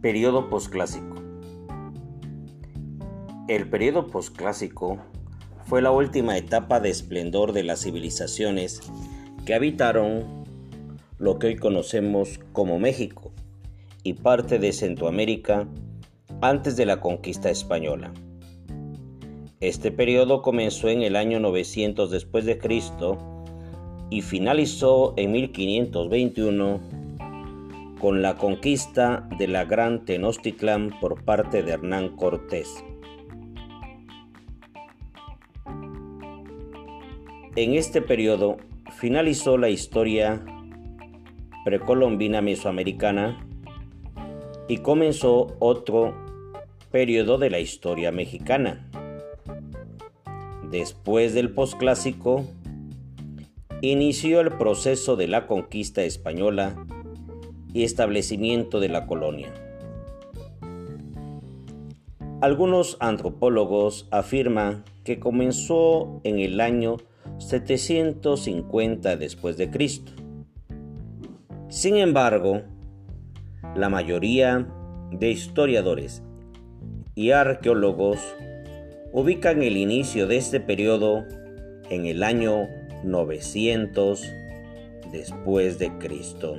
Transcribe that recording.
Periodo posclásico. El periodo posclásico fue la última etapa de esplendor de las civilizaciones que habitaron lo que hoy conocemos como México y parte de Centroamérica antes de la conquista española. Este periodo comenzó en el año 900 después de Cristo y finalizó en 1521 con la conquista de la Gran Tenochtitlán por parte de Hernán Cortés. En este periodo finalizó la historia precolombina mesoamericana y comenzó otro periodo de la historia mexicana. Después del posclásico, inició el proceso de la conquista española y establecimiento de la colonia. Algunos antropólogos afirman que comenzó en el año 750 después de Cristo. Sin embargo, la mayoría de historiadores y arqueólogos ubican el inicio de este periodo en el año 900 después de Cristo.